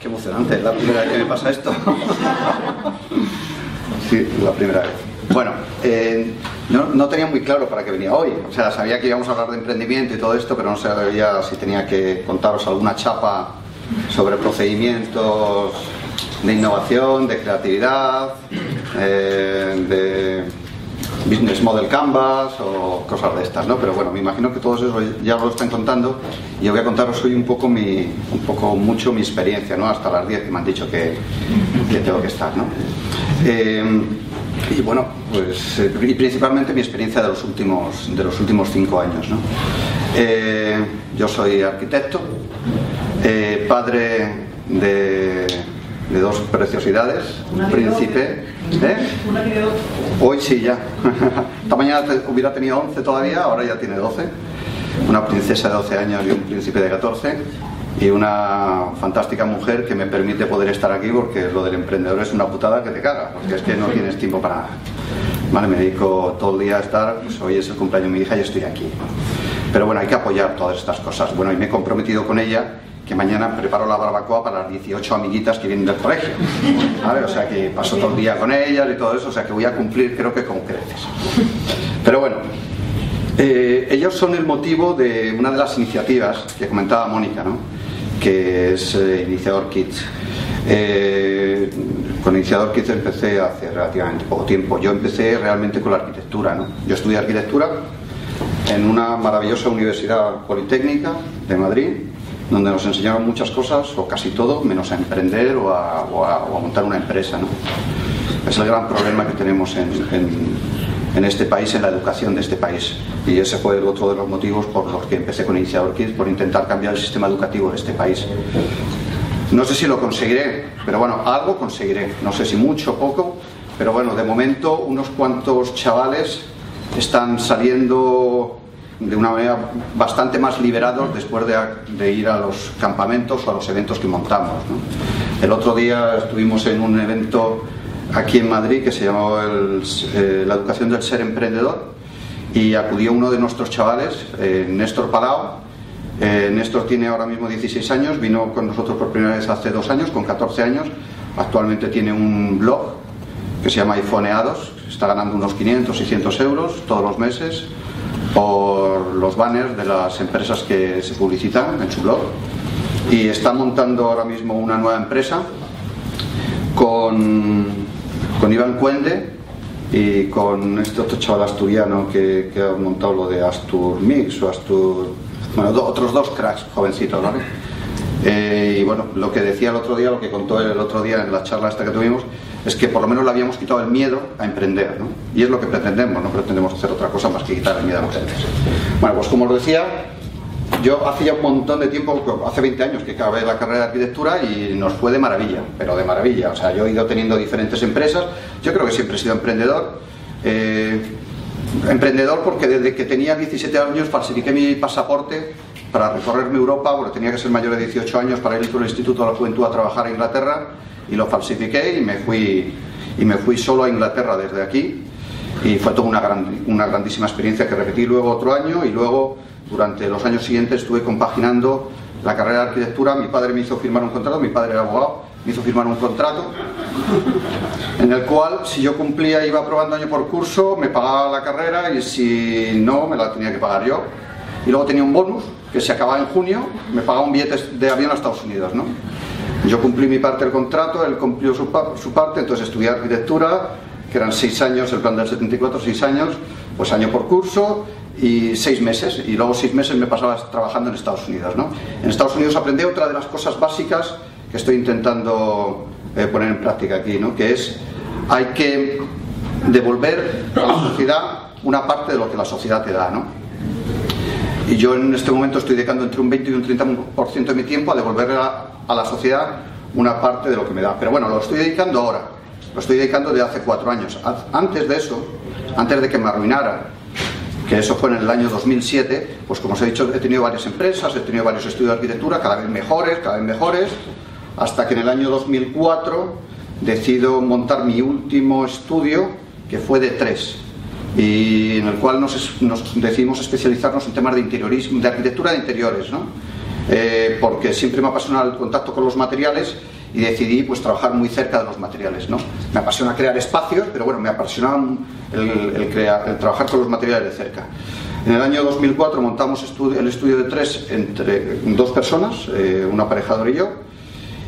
Qué emocionante, es la primera vez que me pasa esto. sí, la primera vez. Bueno, eh, no, tenía muy claro para qué venía hoy. O sea, sabía que íbamos a hablar de emprendimiento y todo esto, pero no sabía si tenía que contaros alguna chapa sobre procedimientos de innovación, de creatividad, eh, de business model canvas o cosas de estas, ¿no? Pero bueno, me imagino que todos eso ya lo están contando y yo voy a contaros hoy un poco mi, un poco mucho mi experiencia, ¿no? Hasta las 10 que me han dicho que, que tengo que estar, ¿no? Eh, y bueno, pues eh, y principalmente mi experiencia de los últimos, de los últimos cinco años, ¿no? Eh, yo soy arquitecto, padre de, de dos preciosidades, un príncipe ¿Eh? Hoy sí, ya. Esta mañana hubiera tenido 11 todavía, ahora ya tiene 12. Una princesa de 12 años y un príncipe de 14. Y una fantástica mujer que me permite poder estar aquí porque lo del emprendedor es una putada que te caga, porque es que no tienes tiempo para nada. Vale, me dedico todo el día a estar, pues hoy es el cumpleaños de mi hija y estoy aquí. Pero bueno, hay que apoyar todas estas cosas. Bueno, y me he comprometido con ella que mañana preparo la barbacoa para las 18 amiguitas que vienen del colegio. O sea que paso todo el día con ellas y todo eso, o sea que voy a cumplir creo que con creces. Pero bueno, eh, ellos son el motivo de una de las iniciativas que comentaba Mónica, ¿no? que es eh, Iniciador Kids. Eh, con Iniciador Kids empecé hace relativamente poco tiempo. Yo empecé realmente con la arquitectura. ¿no? Yo estudié arquitectura en una maravillosa universidad politécnica de Madrid donde nos enseñaron muchas cosas, o casi todo, menos a emprender o a, montar una empresa. ¿no? Es el gran problema que tenemos en, este país, en la educación de este país. Y ese fue el otro de los motivos por los que empecé con Iniciador Kids, por intentar cambiar el sistema educativo de este país. No sé si lo conseguiré, pero bueno, algo conseguiré. No sé si mucho o poco, pero bueno, de momento unos cuantos chavales están saliendo de una manera bastante más liberados después de, ir a los campamentos o a los eventos que montamos. El otro día estuvimos en un evento aquí en Madrid que se llamaba eh, la educación del ser emprendedor y acudió uno de nuestros chavales, eh, Néstor Palau. Eh, Néstor tiene ahora mismo 16 años, vino con nosotros por primera vez hace dos años, con 14 años. Actualmente tiene un blog que se llama iPhoneados, está ganando unos 500, 600 euros todos los meses por los banners de las empresas que se publicitan en su blog y está montando ahora mismo una nueva empresa con, con Iván Cuende y con este otro chaval asturiano que, ha montado lo de Astur Mix o Astur bueno, otros dos cracks jovencitos ¿vale? Eh, y bueno, lo que decía el otro día, lo que contó el otro día en la charla esta que tuvimos, es que por lo menos le habíamos quitado el miedo a emprender, ¿no? Y es lo que pretendemos, no pretendemos hacer otra cosa más que quitar el miedo a emprender. Bueno, pues como os decía, yo hace ya un montón de tiempo, hace 20 años que acabé la carrera de arquitectura y nos fue de maravilla, pero de maravilla. O sea, yo he ido teniendo diferentes empresas, yo creo que siempre he sido emprendedor. Eh, emprendedor porque desde que tenía 17 años falsifiqué mi pasaporte para recorrerme Europa, porque tenía que ser mayor de 18 años para ir con el Instituto de la Juventud a trabajar a Inglaterra, y lo falsifiqué y me fui, y me fui solo a Inglaterra desde aquí, y fue toda una, gran, una grandísima experiencia que repetí luego otro año, y luego durante los años siguientes estuve compaginando la carrera de arquitectura, mi padre me hizo firmar un contrato, mi padre era abogado, me hizo firmar un contrato en el cual si yo cumplía iba aprobando año por curso, me pagaba la carrera y si no, me la tenía que pagar yo. Y luego tenía un bonus que se acababa en junio, me pagaba un billete de avión a Estados Unidos, ¿no? Yo cumplí mi parte del contrato, él cumplió su, parte, entonces estudié arquitectura, que eran seis años, el plan del 74, seis años, pues año por curso y seis meses, y luego seis meses me pasaba trabajando en Estados Unidos, ¿no? En Estados Unidos aprendí otra de las cosas básicas que estoy intentando eh, poner en práctica aquí, ¿no? Que es, hay que devolver a la sociedad una parte de lo que la sociedad te da, ¿no? Y yo en este momento estoy dedicando entre un 20 y un 30% de mi tiempo a devolverle a, la sociedad una parte de lo que me da. Pero bueno, lo estoy dedicando ahora. Lo estoy dedicando de hace cuatro años. Antes de eso, antes de que me arruinara, que eso fue en el año 2007, pues como os he dicho, he tenido varias empresas, he tenido varios estudios de arquitectura, cada vez mejores, cada vez mejores, hasta que en el año 2004 decido montar mi último estudio, que fue de tres y en el cual nos, decidimos especializarnos en temas de interiorismo, de arquitectura de interiores, ¿no? eh, porque siempre me apasiona el contacto con los materiales y decidí pues trabajar muy cerca de los materiales. ¿no? Me apasiona crear espacios, pero bueno, me apasiona el, crear, el trabajar con los materiales de cerca. En el año 2004 montamos el estudio de tres entre dos personas, eh, un aparejador y yo,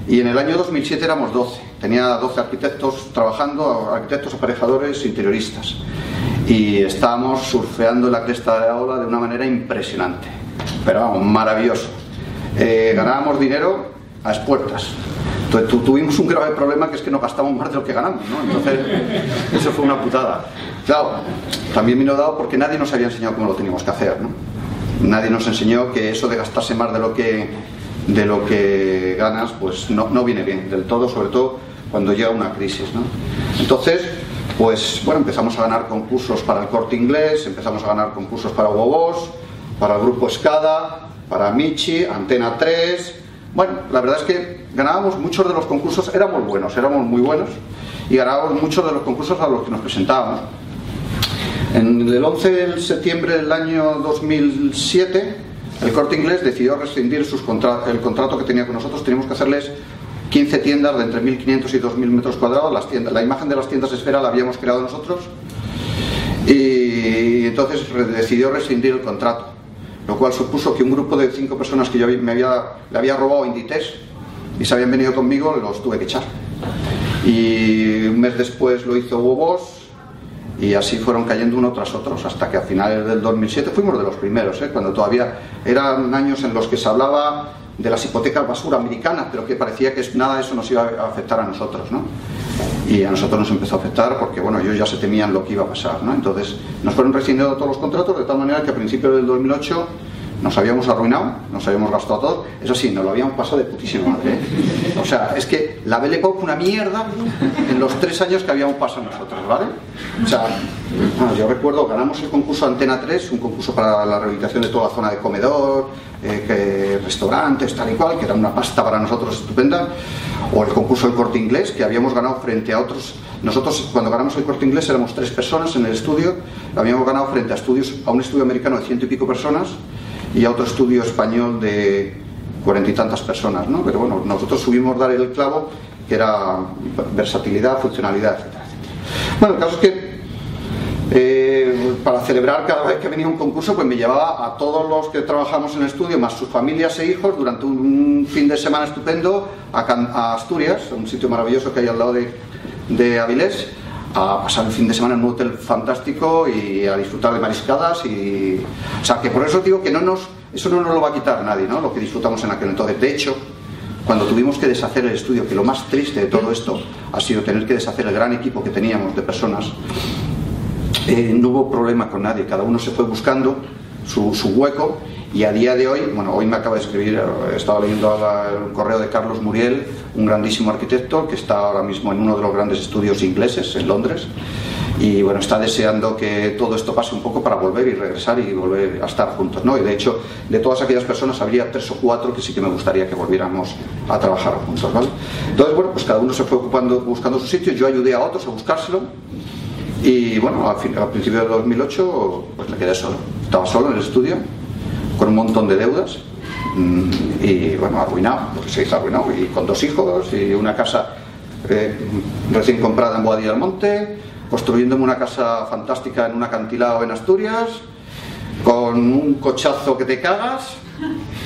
y en el año 2007 éramos 12. Tenía 12 arquitectos trabajando, arquitectos, aparejadores, interioristas. Y estábamos surfeando la cresta de la ola de una manera impresionante, pero vamos, maravilloso. Eh, ganábamos dinero a expuertas. Entonces, tuvimos un grave problema que es que no gastamos más de lo que ganamos, ¿no? Entonces, eso fue una putada. Claro, también vino dado porque nadie nos había enseñado cómo lo teníamos que hacer, ¿no? Nadie nos enseñó que eso de gastarse más de lo que, de lo que ganas, pues no, no viene bien del todo, sobre todo cuando llega una crisis, ¿no? Entonces, pues bueno, empezamos a ganar concursos para el corte inglés, empezamos a ganar concursos para Bobos, para el grupo Escada, para Michi, Antena 3. Bueno, la verdad es que ganábamos muchos de los concursos, éramos buenos, éramos muy buenos, y ganábamos muchos de los concursos a los que nos presentábamos. En el 11 de septiembre del año 2007, el corte inglés decidió rescindir sus el contrato que tenía con nosotros. Teníamos que hacerles 15 tiendas de entre 1.500 y 2.000 metros cuadrados. Las tiendas, la imagen de las tiendas esfera la habíamos creado nosotros. Y entonces decidió rescindir el contrato, lo cual supuso que un grupo de cinco personas que yo me había, le había robado Inditex y se habían venido conmigo, los tuve que echar. Y un mes después lo hizo Hugo y así fueron cayendo uno tras otro hasta que a finales del 2007 fuimos de los primeros, ¿eh? cuando todavía eran años en los que se hablaba de las hipotecas basura americanas, pero que parecía que nada de eso nos iba a afectar a nosotros, ¿no? Y a nosotros nos empezó a afectar porque, bueno, ellos ya se temían lo que iba a pasar, ¿no? Entonces nos fueron rescindiendo todos los contratos de tal manera que a principios del 2008 nos habíamos arruinado, nos habíamos gastado todo. Eso sí, nos lo habíamos pasado de putísima madre. ¿eh? O sea, es que la Belle Époque una mierda en los tres años que habíamos pasado nosotros, ¿vale? O sea, yo recuerdo, ganamos el concurso Antena 3, un concurso para la rehabilitación de toda la zona de comedor, eh, restaurantes, tal y cual, que era una pasta para nosotros estupenda. O el concurso del corte inglés, que habíamos ganado frente a otros. Nosotros, cuando ganamos el corte inglés, éramos tres personas en el estudio, habíamos ganado frente a, estudios, a un estudio americano de ciento y pico personas y a otro estudio español de cuarenta y tantas personas, ¿no? Pero bueno, nosotros subimos dar el clavo que era versatilidad, funcionalidad, etc. Bueno, el caso es que eh, para celebrar cada vez que venía un concurso, pues me llevaba a todos los que trabajamos en el estudio, más sus familias e hijos, durante un fin de semana estupendo a, a Asturias, un sitio maravilloso que hay al lado de, de Avilés, a pasar el fin de semana en un hotel fantástico y a disfrutar de mariscadas y o sea que por eso digo que no nos eso no nos lo va a quitar nadie no lo que disfrutamos en aquel entonces. De hecho cuando tuvimos que deshacer el estudio que lo más triste de todo esto ha sido tener que deshacer el gran equipo que teníamos de personas eh, no hubo problema con nadie. Cada uno se fue buscando su, su hueco y a día de hoy, bueno, hoy me acaba de escribir, he estado leyendo el correo de Carlos Muriel, un grandísimo arquitecto que está ahora mismo en uno de los grandes estudios ingleses en Londres. Y bueno, está deseando que todo esto pase un poco para volver y regresar y volver a estar juntos, ¿no? Y de hecho, de todas aquellas personas habría tres o cuatro que sí que me gustaría que volviéramos a trabajar juntos, ¿vale? Entonces, bueno, pues cada uno se fue ocupando, buscando su sitio, yo ayudé a otros a buscárselo. Y bueno, al, fin, al principio de 2008 pues me quedé solo, estaba solo en el estudio con un montón de deudas mm, y bueno, arruinado, porque se hizo arruinado, y con dos hijos y una casa eh, recién comprada en Boadilla del Monte, construyéndome una casa fantástica en un acantilado en Asturias, con un cochazo que te cagas,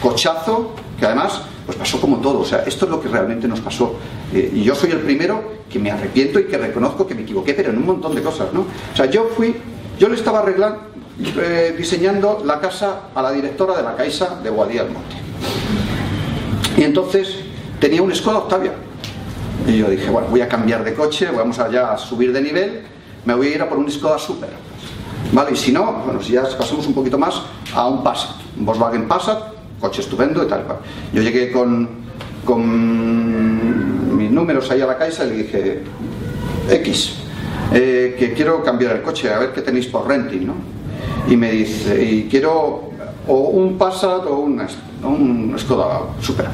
cochazo, que además pues pasó como todo, o sea, esto es lo que realmente nos pasó. Eh, y yo soy el primero que me arrepiento y que reconozco que me equivoqué, pero en un montón de cosas, ¿no? O sea, yo fui, yo le estaba arreglando, eh, diseñando la casa a la directora de la Caixa de Guadía del Monte. Y entonces tenía un Skoda Octavia. Y yo dije, bueno, voy a cambiar de coche, vamos allá a subir de nivel, me voy a ir a por un Skoda Super. ¿Vale? Y si no, bueno, si ya pasamos un poquito más, a un Passat, un Volkswagen Passat, coche estupendo y tal. Yo llegué con, con mis números ahí a la Caixa y le dije, X, eh, que quiero cambiar el coche, a ver qué tenéis por renting, ¿no? Y me dice, y quiero o un Passat o un, un Skoda Super.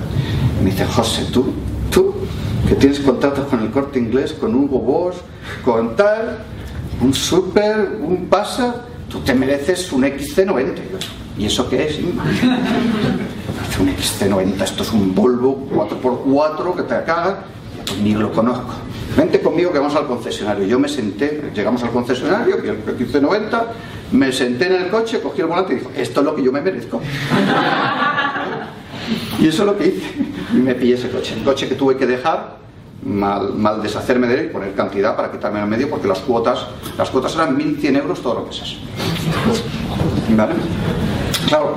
Y me dice, José, tú, tú, que tienes contratos con el corte inglés, con Hugo Boss, con tal, un Super, un Passat, tú te mereces un XC90. ¿Y eso qué es? un XC90, esto es un Volvo 4x4 que te caga, ni lo conozco. Vente conmigo que vamos al concesionario. Yo me senté, llegamos al concesionario, el XC90, me senté en el coche, cogí el volante y dije, esto es lo que yo me merezco. y eso es lo que hice. Y me pillé ese coche. El coche que tuve que dejar, mal, mal deshacerme de él y poner cantidad para quitarme el medio porque las cuotas, las cuotas eran 1.100 euros todos los meses. ¿Vale? Claro,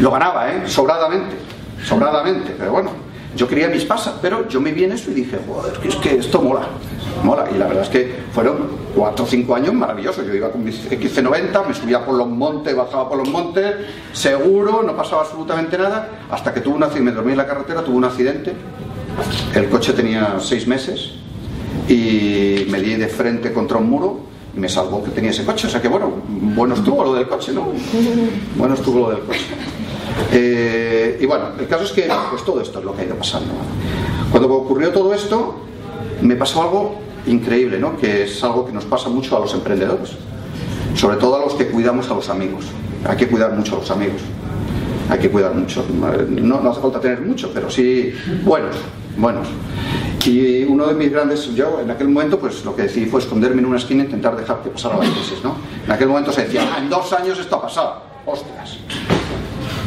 lo ganaba, ¿eh? Sobradamente, sobradamente, pero bueno, yo quería mis pasas, pero yo me vi en eso y dije, joder, es que esto mola, mola. Y la verdad es que fueron cuatro o cinco años maravillosos. Yo iba con mi XC90, me subía por los montes, bajaba por los montes, seguro, no pasaba absolutamente nada, hasta que tuve un accidente, me dormí en la carretera, tuve un accidente, el coche tenía seis meses y me di de frente contra un muro y me salvó que tenía ese coche. O sea que bueno, bueno estuvo lo del coche, ¿no? Bueno estuvo lo del coche. Eh, y bueno, el caso es que pues todo esto es lo que ha ido pasando. Cuando ocurrió todo esto, me pasó algo increíble, ¿no? Que es algo que nos pasa mucho a los emprendedores, sobre todo a los que cuidamos a los amigos. Hay que cuidar mucho a los amigos. Hay que cuidar mucho. No, no hace falta tener mucho, pero sí buenos, buenos. Y uno de mis grandes, yo en aquel momento, pues lo que decidí fue esconderme en una esquina e intentar dejar que pasara la crisis, ¿no? En aquel momento se decía, ah, en dos años esto ha pasado, hostias.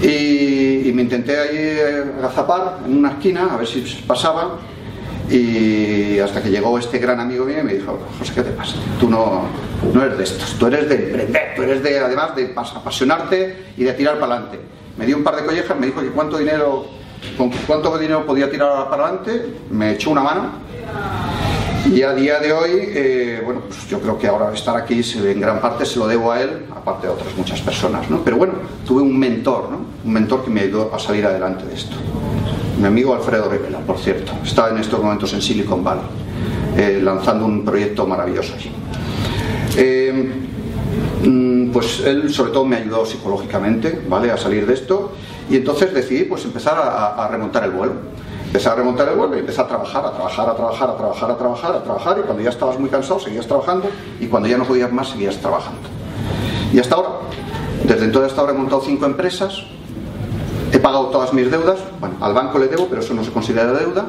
Y, me intenté ahí agazapar en una esquina a ver si pasaba y hasta que llegó este gran amigo mío y me dijo, José, ¿qué te pasa? Tú no, no eres de estos, tú eres de emprender, tú eres de, además, de apasionarte y de tirar para adelante. Me dio un par de collejas, me dijo que cuánto dinero, con cuánto dinero podía tirar para adelante, me echó una mano y a día de hoy, eh, bueno, pues yo creo que ahora estar aquí en gran parte se lo debo a él, aparte de otras muchas personas, ¿no? Pero bueno, tuve un mentor, ¿no? Un mentor que me ayudó a salir adelante de esto. Mi amigo Alfredo Rivera, por cierto, está en estos momentos en Silicon Valley, eh, lanzando un proyecto maravilloso allí. Eh, mm, pues él sobre todo me ayudó psicológicamente, ¿vale? A salir de esto y entonces decidí pues empezar a remontar el vuelo Empecé a remontar el vuelo y empecé a trabajar, a trabajar, a trabajar, a trabajar, a trabajar, a trabajar y cuando ya estabas muy cansado seguías trabajando y cuando ya no podías más seguías trabajando. Y hasta ahora, desde entonces hasta ahora he montado cinco empresas, pagado todas mis deudas, bueno, al banco le debo, pero eso no se considera deuda,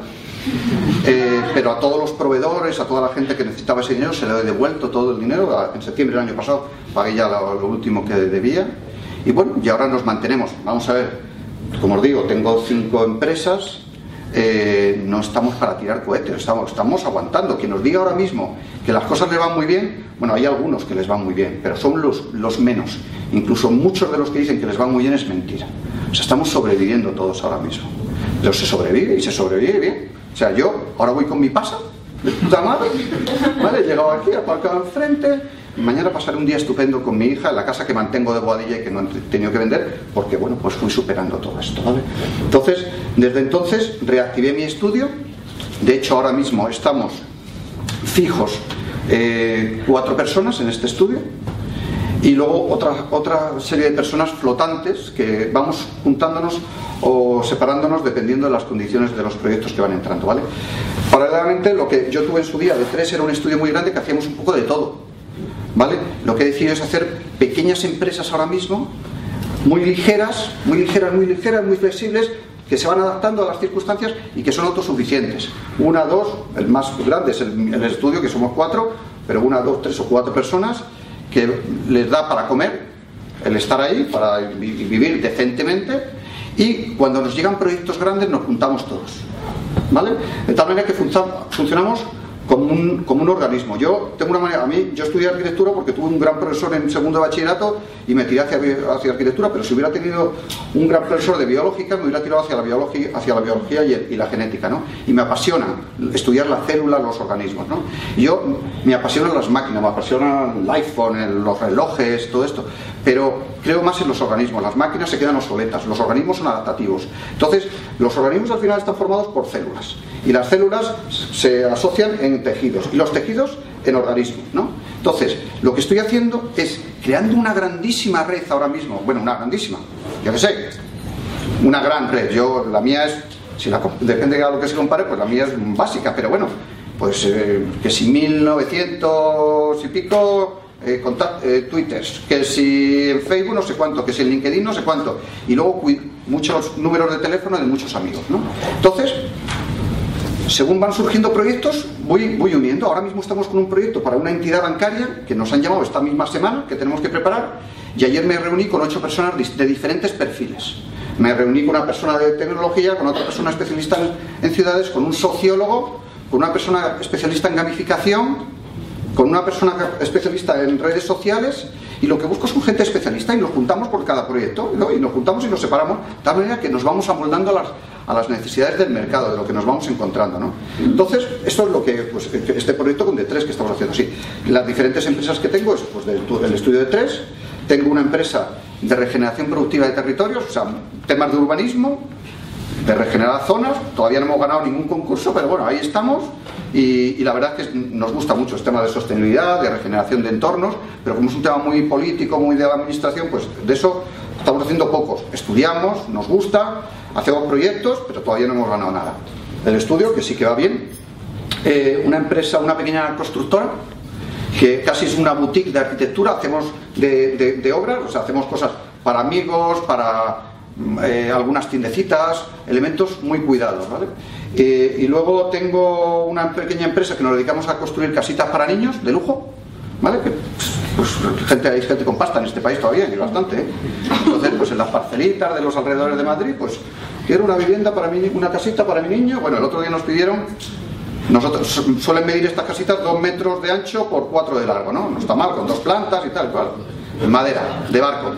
eh, pero a todos los proveedores, a toda la gente que necesitaba ese dinero, se le he devuelto todo el dinero. En septiembre del año pasado pagué ya lo, lo último que debía. Y bueno, y ahora nos mantenemos. Vamos a ver, como os digo, tengo cinco empresas, eh, no estamos para tirar cohetes, estamos, estamos aguantando. Quien nos diga ahora mismo que las cosas le van muy bien, bueno, hay algunos que les van muy bien, pero son los, los menos. Incluso muchos de los que dicen que les van muy bien es mentira. O sea, estamos sobreviviendo todos ahora mismo. Pero se sobrevive y se sobrevive bien. O sea, yo ahora voy con mi pasa, de puta madre, ¿vale? He llegado aquí, aparcado enfrente, Mañana pasaré un día estupendo con mi hija en la casa que mantengo de Boadilla y que no he tenido que vender porque, bueno, pues fui superando todo esto, ¿vale? Entonces, desde entonces reactivé mi estudio. De hecho, ahora mismo estamos fijos eh, cuatro personas en este estudio y luego otra, otra serie de personas flotantes que vamos juntándonos o separándonos dependiendo de las condiciones de los proyectos que van entrando, ¿vale? Paralelamente, lo que yo tuve en su día de tres era un estudio muy grande que hacíamos un poco de todo ¿Vale? Lo que he decidido es hacer pequeñas empresas ahora mismo, muy ligeras, muy ligeras, muy ligeras, muy flexibles, que se van adaptando a las circunstancias y que son autosuficientes. Una, dos, el más grande es el, el estudio, que somos cuatro, pero una, dos, tres o cuatro personas que les da para comer, el estar ahí, para vivir decentemente, y cuando nos llegan proyectos grandes nos juntamos todos. ¿Vale? De tal manera que funcionamos como un, como un organismo. Yo tengo una manera, a mí, yo estudié arquitectura porque tuve un gran profesor en segundo bachillerato y me tiré hacia, hacia arquitectura, pero si hubiera tenido un gran profesor de biológica, me hubiera tirado hacia la biología, hacia la biología y, la genética, ¿no? Y me apasiona estudiar la célula, los organismos, ¿no? yo me apasionan las máquinas, me apasiona el iPhone, los relojes, todo esto, pero creo más en los organismos. Las máquinas se quedan obsoletas, los organismos son adaptativos. Entonces, los organismos al final están formados por células y las células se asocian en tejidos y los tejidos en organismos, ¿no? Entonces, lo que estoy haciendo es creando una grandísima red ahora mismo, bueno, una grandísima, yo qué sé, una gran red. Yo, la mía es, si la, depende de lo que se compare, pues la mía es básica, pero bueno, pues eh, que si 1900 y pico eh, eh, twitters, que si en Facebook no sé cuánto, que si en LinkedIn no sé cuánto, y luego muchos números de teléfono de muchos amigos. ¿no? Entonces, según van surgiendo proyectos, voy, voy uniendo. Ahora mismo estamos con un proyecto para una entidad bancaria que nos han llamado esta misma semana, que tenemos que preparar, y ayer me reuní con ocho personas de diferentes perfiles. Me reuní con una persona de tecnología, con otra persona especialista en ciudades, con un sociólogo, con una persona especialista en gamificación, con una persona especialista en redes sociales y lo que busco es un gente especialista y nos juntamos por cada proyecto y nos juntamos y nos separamos de tal manera que nos vamos amoldando a las, a las necesidades del mercado, de lo que nos vamos encontrando. ¿no? Entonces, esto es lo que, pues, este proyecto con D3 que estamos haciendo. Sí, las diferentes empresas que tengo es pues, del, estudio de 3, tengo una empresa de regeneración productiva de territorios, o sea, temas de urbanismo, de regenerar zonas, todavía no hemos ganado ningún concurso, pero bueno, ahí estamos y, la verdad es que nos gusta mucho el tema de sostenibilidad, de regeneración de entornos, pero como es un tema muy político, muy de la administración, pues de eso estamos haciendo pocos. Estudiamos, nos gusta, hacemos proyectos, pero todavía no hemos ganado nada. El estudio, que sí que va bien, eh, una empresa, una pequeña constructora, que casi es una boutique de arquitectura, hacemos de, de obras, o sea, hacemos cosas para amigos, para eh, algunas tiendecitas, elementos muy cuidados. ¿vale? Eh, y luego tengo una pequeña empresa que nos dedicamos a construir casitas para niños de lujo. ¿Vale? Que, pues, gente, hay gente con pasta en este país todavía, y bastante. ¿eh? Entonces, pues en las parcelitas de los alrededores de Madrid, pues quiero una vivienda para mi, una casita para mi niño. Bueno, el otro día nos pidieron nosotros suelen medir estas casitas dos metros de ancho por cuatro de largo, ¿no? No está mal, con dos plantas y tal, cual. Madera, de barco.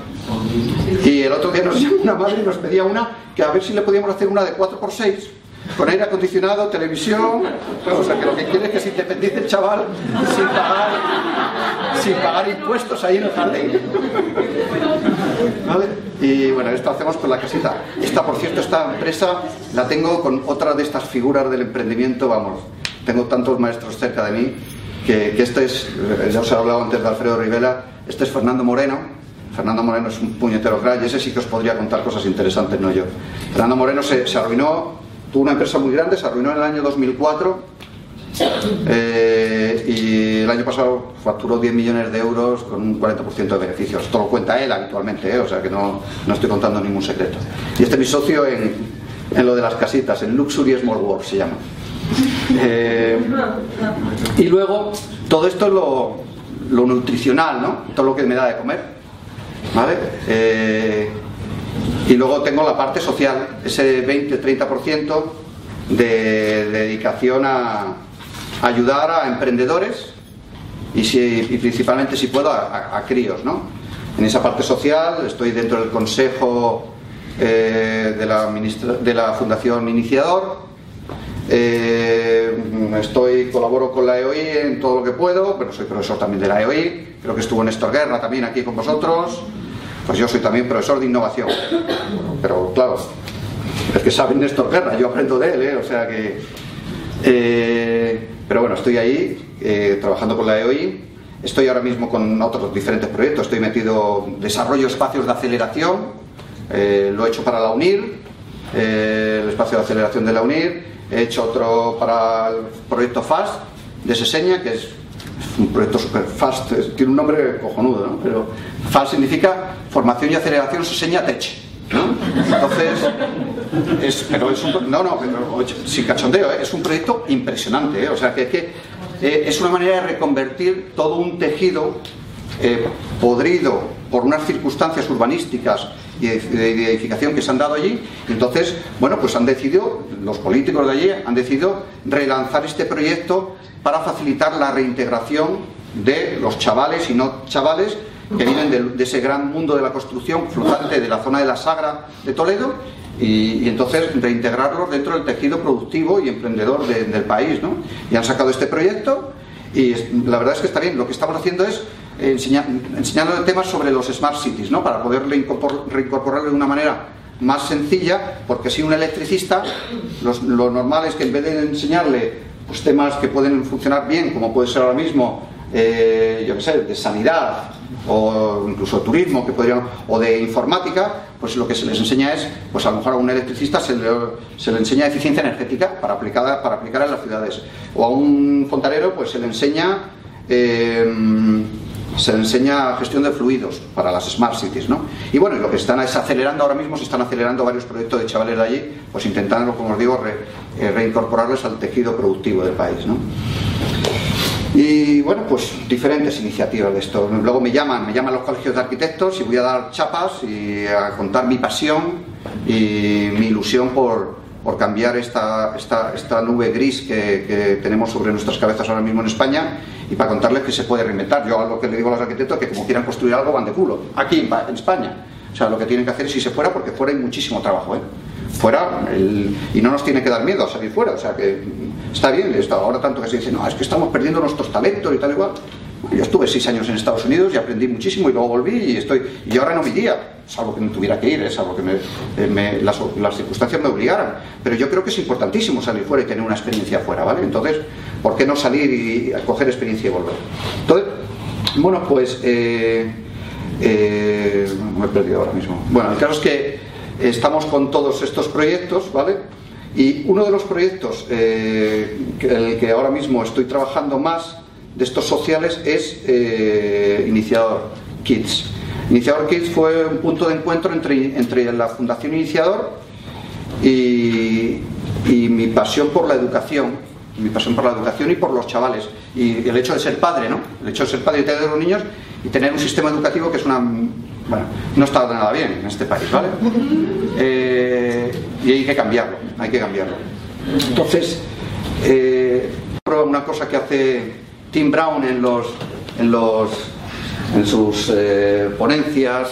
Y el otro día nos llamó una madre nos pedía una que a ver si le podíamos hacer una de 4x6 con aire acondicionado, televisión, o sea que lo que quiere es que se independice el chaval sin pagar, sin pagar impuestos ahí en el jardín. ¿Vale? Y bueno, esto hacemos con la casita. Esta, por cierto, esta empresa la tengo con otra de estas figuras del emprendimiento, vamos, tengo tantos maestros cerca de mí, que, que este es, ya os he hablado antes de Alfredo Rivela, este es Fernando Moreno, Fernando Moreno es un puñetero crack y ese sí que os podría contar cosas interesantes, no yo. Fernando Moreno se, arruinó, tuvo una empresa muy grande, se arruinó en el año 2004 eh, y el año pasado facturó 10 millones de euros con un 40% de beneficios. Esto lo cuenta él habitualmente, eh, o sea que no, no, estoy contando ningún secreto. Y este es mi socio en, en lo de las casitas, en Luxury Small World se llama. Eh, y luego, todo esto es lo, lo nutricional, ¿no? Todo lo que me da de comer. ¿Vale? Eh, y luego tengo la parte social, ese 20-30% de, dedicación a, ayudar a emprendedores y, principalmente, si puedo, a, críos. ¿no? En esa parte social estoy dentro del consejo eh, de la Fundación Iniciador. Eh, estoy, colaboro con la EOI en todo lo que puedo, pero soy profesor también de la EOI. Creo que estuvo Néstor Guerra también aquí con vosotros. Pues yo soy también profesor de innovación. Pero claro, es que saben Néstor Guerra, yo aprendo de él, ¿eh? o sea que. Eh, pero bueno, estoy ahí eh, trabajando con la EOI. Estoy ahora mismo con otros diferentes proyectos. Estoy metido desarrollo espacios de aceleración. lo he hecho para la UNIR, el espacio de aceleración de la UNIR. He hecho otro para el proyecto FAST de Seseña, que es un proyecto super fast, tiene un nombre cojonudo, ¿no? Pero FAST significa formación y aceleración Seseña Tech. ¿no? Entonces, es, pero es un, no, no, pero, sin cachondeo, ¿eh? es un proyecto impresionante, ¿eh? o sea, que, es que eh, es una manera de reconvertir todo un tejido podrido por unas circunstancias urbanísticas de, edificación que se han dado allí. Entonces, bueno, pues han decidido, los políticos de allí han decidido relanzar este proyecto para facilitar la reintegración de los chavales y no chavales que vienen de, ese gran mundo de la construcción flotante de la zona de la Sagra de Toledo y, entonces reintegrarlos dentro del tejido productivo y emprendedor del país. ¿no? Y han sacado este proyecto y la verdad es que está bien. Lo que estamos haciendo es enseñar, enseñando temas sobre los smart cities, ¿no? para poder reincorporarlo de una manera más sencilla, porque si un electricista, lo normal es que en vez de enseñarle pues, temas que pueden funcionar bien, como puede ser ahora mismo, eh, yo qué sé, de sanidad o incluso turismo, que podrían, o de informática, pues lo que se les enseña es, pues a lo mejor a un electricista se le, se le enseña eficiencia energética para aplicar, para aplicar en las ciudades, o a un fontanero pues se le enseña eh, se enseña gestión de fluidos para las smart cities, ¿no? Y bueno, lo que están es acelerando ahora mismo, se están acelerando varios proyectos de chavales de allí, pues intentando, como os digo, eh, reincorporarles al tejido productivo del país, ¿no? Y bueno, pues diferentes iniciativas de esto. Luego me llaman, me llaman los colegios de arquitectos y voy a dar chapas y a contar mi pasión y mi ilusión por, por cambiar esta, esta, esta nube gris que, que, tenemos sobre nuestras cabezas ahora mismo en España y para contarles que se puede reinventar. Yo lo que le digo a los arquitectos que como quieran construir algo van de culo, aquí en, España. O sea, lo que tienen que hacer es irse fuera porque fuera hay muchísimo trabajo. ¿eh? Fuera, y no nos tiene que dar miedo a salir fuera. O sea, que está bien, está ahora tanto que se dice, no, es que estamos perdiendo nuestros talentos y tal igual. Yo estuve seis años en Estados Unidos y aprendí muchísimo y luego volví y estoy y ahora no me iría, salvo que no tuviera que ir, es algo que me, eh, me, las, las, circunstancias me obligaran. Pero yo creo que es importantísimo salir fuera y tener una experiencia fuera, ¿vale? Entonces, ¿por qué no salir y coger experiencia y volver? Entonces, bueno, pues eh, eh, me he perdido ahora mismo. Bueno, el caso es que estamos con todos estos proyectos, ¿vale? Y uno de los proyectos eh, el que ahora mismo estoy trabajando más de estos sociales es eh, Iniciador Kids. Iniciador Kids fue un punto de encuentro entre, entre la Fundación Iniciador y, y, mi pasión por la educación, mi pasión por la educación y por los chavales. Y el hecho de ser padre, ¿no? El hecho de ser padre y tener los niños y tener un sistema educativo que es una. Bueno, no está nada bien en este país, ¿vale? Eh, y hay que cambiarlo, hay que cambiarlo. Entonces, eh, una cosa que hace Tim Brown en, los, en, los, en sus eh, ponencias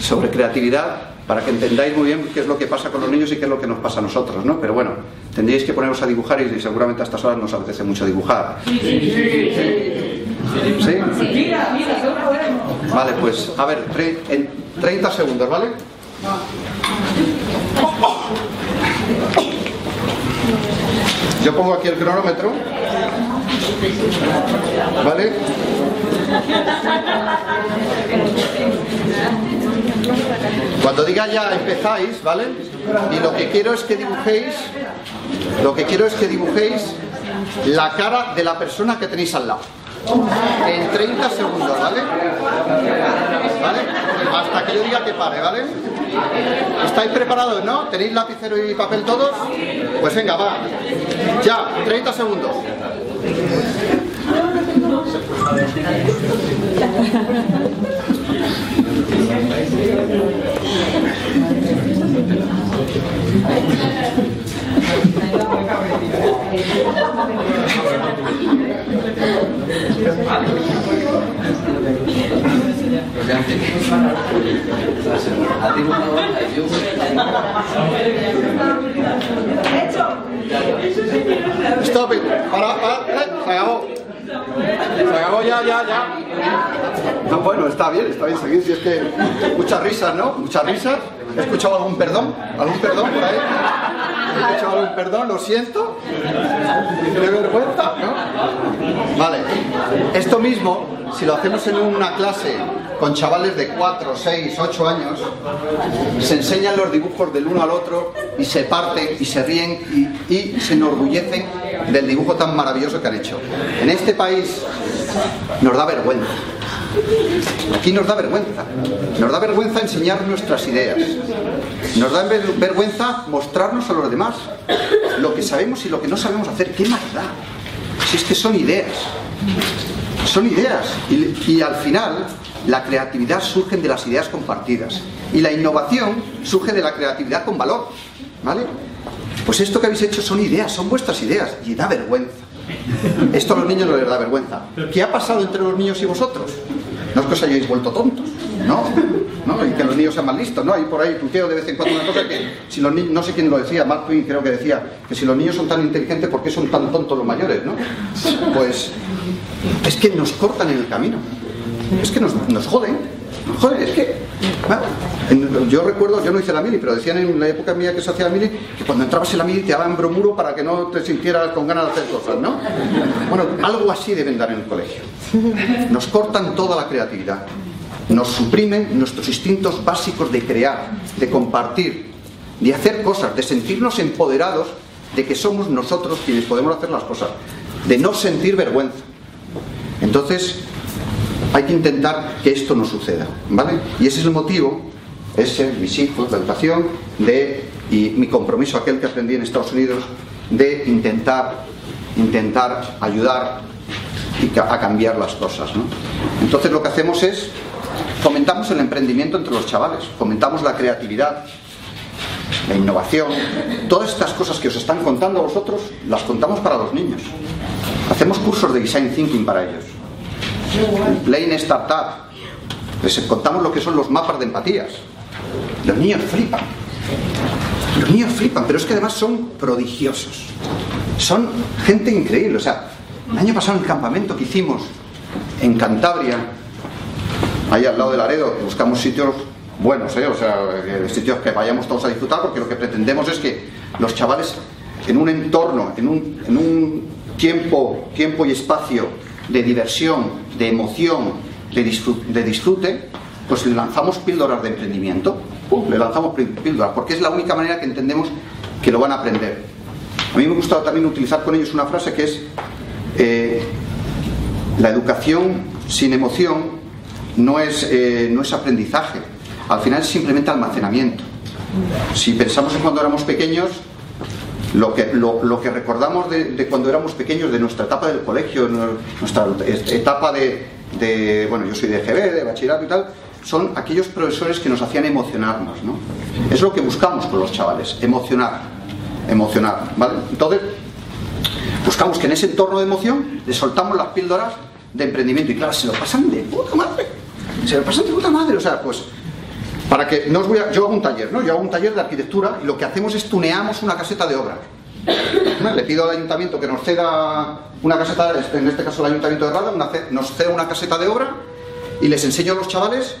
sobre creatividad para que entendáis muy bien qué es lo que pasa con los niños y qué es lo que nos pasa a nosotros, ¿no? Pero bueno, tendríais que poneros a dibujar y seguramente a estas horas nos apetece mucho dibujar. Sí, sí, sí. ¿Sí? Vale, pues a ver, en 30 segundos, ¿vale? Yo pongo aquí el cronómetro. ¿Vale? Cuando diga ya empezáis, ¿vale? Y lo que quiero es que dibujéis, lo que quiero es que dibujéis la cara de la persona que tenéis al lado. En 30 segundos, ¿vale? ¿Vale? Hasta que yo diga que pare, ¿vale? ¿Estáis preparados, no? ¿Tenéis lapicero y papel todos? Pues venga, va. Ya, 30 segundos. どうしてこれ食べてるんですか? Stop it. Para, para, eh, se acabó. Ya, ya, ya. No, bueno, está bien, está bien seguir. Si es que muchas risas, ¿no? Muchas risas. ¿He escuchado algún perdón? ¿Algún perdón por ahí? ¿He escuchado algún perdón? Lo siento. Qué vergüenza, ¿no? Vale. Esto mismo, si lo hacemos en una clase con chavales de 4, 6, 8 años, se enseñan los dibujos del uno al otro y se parten y se ríen y, y se enorgullecen del dibujo tan maravilloso que han hecho. En este país nos da vergüenza. Aquí nos da vergüenza. Nos da vergüenza enseñar nuestras ideas. Nos da vergüenza mostrarnos a los demás lo que sabemos y lo que no sabemos hacer. ¿Qué más da? Si es que son ideas. Son ideas. Y, y al final, la creatividad surge de las ideas compartidas. Y la innovación surge de la creatividad con valor. ¿Vale? Pues esto que habéis hecho son ideas, son vuestras ideas. Y da vergüenza. Esto a los niños no les da vergüenza. ¿Qué ha pasado entre los niños y vosotros? No es que os hayáis vuelto tontos, ¿no? ¿no? Y que los niños sean más listos, ¿no? Hay por ahí tuteo de vez en cuando una cosa que, si los niños, no sé quién lo decía, Mark Twain creo que decía, que si los niños son tan inteligentes, ¿por qué son tan tontos los mayores, no? Pues es que nos cortan en el camino, es que nos, nos joden, nos joden, es que yo recuerdo, yo no hice la mili, pero decían en la época mía que se hacía la mili que cuando entrabas en la mili te daban bromuro para que no te sintieras con ganas de hacer cosas, ¿no? Bueno, algo así deben dar en el colegio. Nos cortan toda la creatividad, nos suprimen nuestros instintos básicos de crear, de compartir, de hacer cosas, de sentirnos empoderados de que somos nosotros quienes podemos hacer las cosas, de no sentir vergüenza. Entonces, Hay que intentar que esto no suceda, ¿vale? Y ese es el motivo, ese, mis hijos, la educación, de, y mi compromiso aquel que aprendí en Estados Unidos, de intentar, intentar ayudar a cambiar las cosas, ¿no? Entonces lo que hacemos es fomentamos el emprendimiento entre los chavales, fomentamos la creatividad, la innovación, todas estas cosas que os están contando a vosotros, las contamos para los niños. Hacemos cursos de design thinking para ellos. Plain Startup. Les contamos lo que son los mapas de empatías. Los niños flipan. Los niños flipan, pero es que además son prodigiosos. Son gente increíble. O sea, el año pasado en el campamento que hicimos en Cantabria, ahí al lado de Laredo, buscamos sitios buenos, ¿eh? o sea, sitios que vayamos todos a disfrutar, porque lo que pretendemos es que los chavales, en un entorno, en un, en un tiempo, tiempo y espacio de diversión, de emoción, de disfrute, de disfrute pues le lanzamos píldoras de emprendimiento, le lanzamos píldoras, porque es la única manera que entendemos que lo van a aprender. A mí me gusta también utilizar con ellos una frase que es, eh, la educación sin emoción no es, eh, no es aprendizaje, al final es simplemente almacenamiento. Si pensamos en cuando éramos pequeños, lo que, lo, que recordamos de, cuando éramos pequeños, de nuestra etapa del colegio, nuestra etapa de, bueno, yo soy de GB, de bachillerato y tal, son aquellos profesores que nos hacían emocionarnos, ¿no? Es lo que buscamos con los chavales, emocionar, emocionar, ¿vale? Entonces, buscamos que en ese entorno de emoción le soltamos las píldoras de emprendimiento y claro, se lo pasan de puta madre, se lo pasan de puta madre, o sea, pues para que no os voy a, yo hago un taller, ¿no? Yo hago un taller de arquitectura y lo que hacemos es tuneamos una caseta de obra. Le pido al ayuntamiento que nos ceda una caseta, en este caso el ayuntamiento de Rada, nos ceda una caseta de obra y les enseño a los chavales,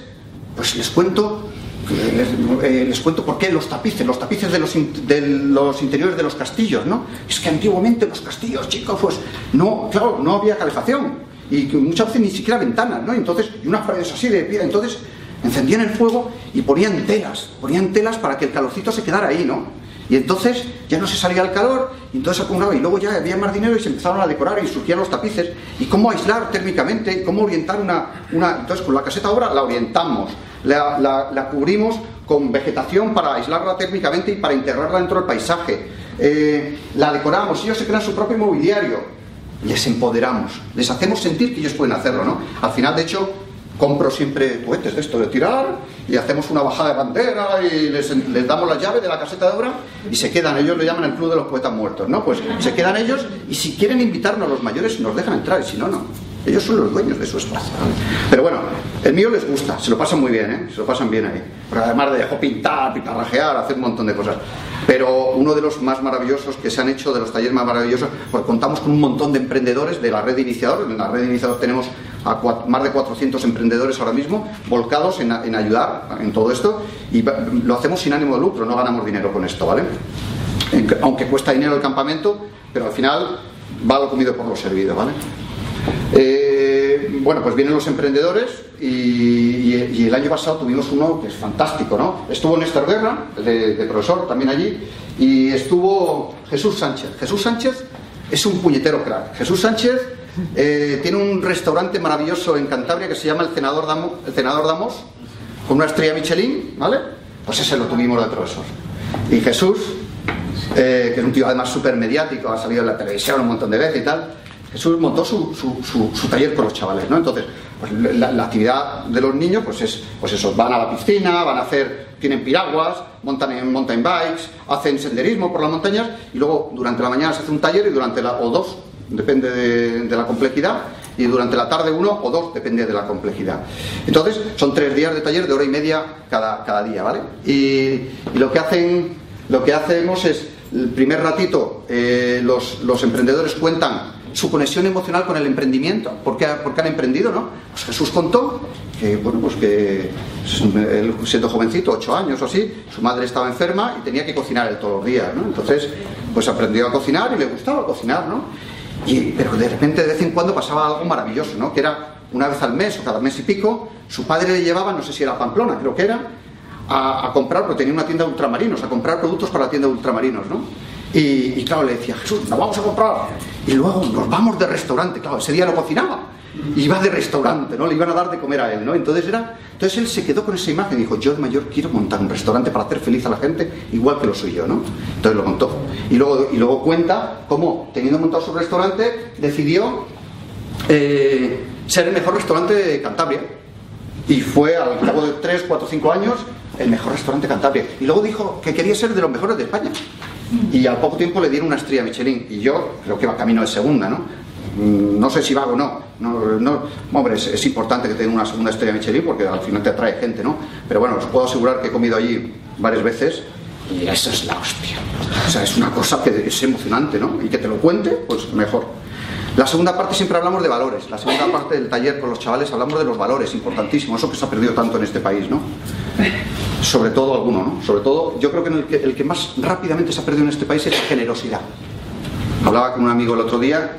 pues les cuento eh, les, cuento por qué los tapices, los tapices de los, de los, interiores de los castillos, ¿no? Es que antiguamente los castillos, chicos, pues no, claro, no había calefacción y muchas veces ni siquiera ventanas, ¿no? Entonces, y unas paredes así de piedra, entonces encendían el fuego y ponían telas, ponían telas para que el calorcito se quedara ahí, ¿no? Y entonces ya no se salía el calor, y entonces acumulaba, y luego ya había más dinero y se empezaron a decorar y surgían los tapices. ¿Y cómo aislar térmicamente? ¿Cómo orientar una, una... Entonces con la caseta ahora la orientamos, la, cubrimos con vegetación para aislarla térmicamente y para integrarla dentro del paisaje. Eh, la decoramos, ellos se crean su propio mobiliario, les empoderamos, les hacemos sentir que ellos pueden hacerlo, ¿no? Al final, de hecho, compro siempre cohetes de esto de tirar y hacemos una bajada de bandera y les, les, damos la llave de la caseta de obra y se quedan, ellos lo llaman el club de los poetas muertos, ¿no? Pues se quedan ellos y si quieren invitarnos los mayores nos dejan entrar y si no, no. Ellos son los dueños de su espacio. Pero bueno, el mío les gusta, se lo pasan muy bien, ¿eh? Se lo pasan bien ahí. Pero además de dejo pintar, pintarrajear, hacer un montón de cosas. Pero uno de los más maravillosos que se han hecho, de los talleres más maravillosos, pues contamos con un montón de emprendedores de la red de iniciador. En la red de iniciador tenemos a más de 400 emprendedores ahora mismo volcados en, ayudar en todo esto y lo hacemos sin ánimo de lucro, no ganamos dinero con esto, ¿vale? Aunque cuesta dinero el campamento, pero al final va lo comido por lo servido, ¿vale? Eh, bueno, pues vienen los emprendedores y, el año pasado tuvimos uno que es fantástico, ¿no? Estuvo Néstor Guerra, de, de profesor, también allí, y estuvo Jesús Sánchez. Jesús Sánchez es un puñetero crack. Jesús Sánchez eh, tiene un restaurante maravilloso en Cantabria que se llama El Senador, Damos, con una estrella Michelin, ¿vale? Pues ese lo tuvimos de profesor. Y Jesús, eh, que es un tío además súper mediático, ha salido en la televisión un montón de veces y tal, Jesús montó su, su, taller con los chavales, ¿no? Entonces, pues la, actividad de los niños, pues es, pues eso, van a la piscina, van a hacer, tienen piraguas, montan en mountain bikes, hacen senderismo por las montañas y luego durante la mañana se hace un taller y durante la, o dos depende de, la complejidad, y durante la tarde uno o dos, depende de la complejidad. Entonces, son tres días de taller de hora y media cada, cada día, ¿vale? Y, lo que hacen, lo que hacemos es, el primer ratito, eh, los, los emprendedores cuentan su conexión emocional con el emprendimiento. ¿Por qué, han emprendido? ¿no? Pues Jesús contó que, bueno, pues que él, siendo jovencito, ocho años o así, su madre estaba enferma y tenía que cocinar él todos los días. ¿no? Entonces, pues aprendió a cocinar y le gustaba cocinar. ¿no? Pero de repente de vez en cuando pasaba algo maravilloso, ¿no? Que era una vez al mes o cada mes y pico, su padre le llevaba, no sé si era Pamplona, creo que era, a, comprar, porque tenía una tienda de ultramarinos, a comprar productos para la tienda de ultramarinos, ¿no? Y, claro, le decía, Jesús, nos vamos a comprar. Y luego nos vamos de restaurante, claro, ese día no cocinaba. Iba de restaurante, ¿no? Le iban a dar de comer a él, ¿no? Entonces era, entonces él se quedó con esa imagen y dijo, yo de mayor quiero montar un restaurante para hacer feliz a la gente, igual que lo soy yo, ¿no? Entonces lo montó. Y luego, y luego cuenta cómo, teniendo montado su restaurante, decidió eh, ser el mejor restaurante de Cantabria. Y fue al cabo de 3, 4, 5 años el mejor restaurante de Cantabria. Y luego dijo que quería ser de los mejores de España. Y al poco tiempo le dieron una estrella Michelin. Y yo creo que va camino de segunda, ¿no? No sé si va o no. no, no hombre, es, importante que tenga una segunda estrella Michelin porque al final te atrae gente, ¿no? Pero bueno, os puedo asegurar que he comido allí varias veces y esa es la hostia. O sea, es una cosa que es emocionante, ¿no? Y que te lo cuente, pues mejor. La segunda parte siempre hablamos de valores. La segunda parte del taller con los chavales hablamos de los valores, importantísimo, eso que se ha perdido tanto en este país, ¿no? Sobre todo alguno, ¿no? Sobre todo, yo creo que, el que el que más rápidamente se ha perdido en este país es la generosidad. Hablaba con un amigo el otro día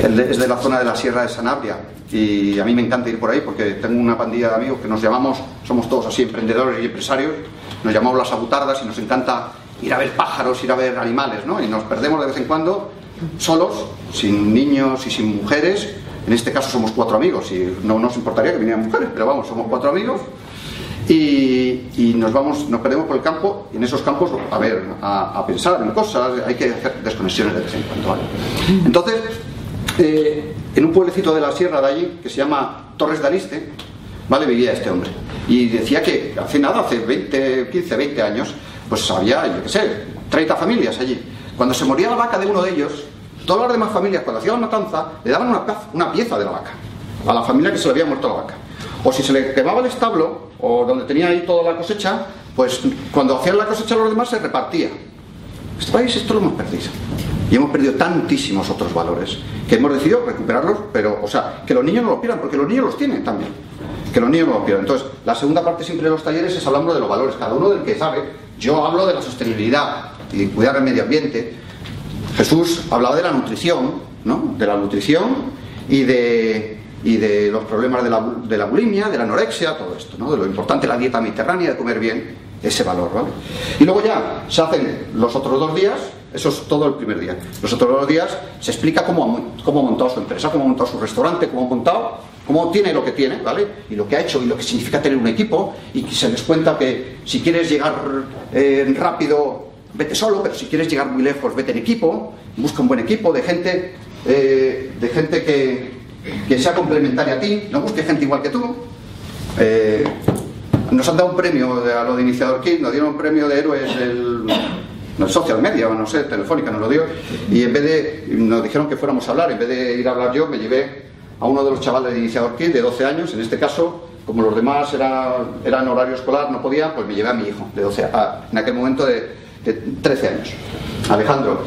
es de la zona de la Sierra de Sanabria y a mí me encanta ir por ahí porque tengo una pandilla de amigos que nos llamamos, somos todos así emprendedores y empresarios, nos llamamos las abutardas y nos encanta ir a ver pájaros, ir a ver animales, ¿no? Y nos perdemos de vez en cuando solos, sin niños y sin mujeres. En este caso somos cuatro amigos y no nos importaría que vinieran mujeres, pero vamos, somos cuatro amigos y, nos vamos, nos perdemos por el campo y en esos campos a ver, a, pensar en cosas, hay que hacer desconexiones de vez en cuando. Entonces, en un pueblecito de la sierra de allí, que se llama Torres de Aliste, ¿vale? vivía este hombre. Y decía que hace nada, hace 20, 15, 20 años, pues había, yo qué sé, 30 familias allí. Cuando se moría la vaca de uno de ellos, todas las demás familias, cuando hacían la matanza, le daban una, una pieza de la vaca a la familia que se le había muerto la vaca. O si se le quemaba el establo, o donde tenía ahí toda la cosecha, pues cuando hacían la cosecha los demás se repartía. Este país esto lo hemos perdido. Y hemos perdido tantísimos otros valores que hemos decidido recuperarlos, pero, o sea, que los niños no los pierdan, porque los niños los tienen también. Que los niños no los pierdan. Entonces, la segunda parte siempre de los talleres es hablando de los valores, cada uno del que sabe. Yo hablo de la sostenibilidad y cuidar el medio ambiente. Jesús hablaba de la nutrición, ¿no? De la nutrición y de, y de los problemas de la, de la bulimia, de la anorexia, todo esto, ¿no? De lo importante la dieta mediterránea, de comer bien, ese valor, ¿vale? Y luego ya se hacen los otros dos días, eso es todo el primer día. Los otros días se explica cómo, cómo ha montado su empresa, cómo ha montado su restaurante, cómo ha montado, cómo tiene lo que tiene, ¿vale? Y lo que ha hecho y lo que significa tener un equipo y se les cuenta que si quieres llegar eh, rápido, vete solo, pero si quieres llegar muy lejos, vete en equipo, busca un buen equipo de gente, eh, de gente que, que, sea complementaria a ti, no busque gente igual que tú. Eh, nos han dado un premio a lo de Iniciador Kit, nos dieron un premio de héroes del no social media, no sé, telefónica nos lo dio, y en vez de, nos dijeron que fuéramos a hablar, en vez de ir a hablar yo, me llevé a uno de los chavales de Iniciador Kit de 12 años, en este caso, como los demás era, eran horario escolar, no podía, pues me llevé a mi hijo, de 12, en aquel momento de, 13 años. Alejandro.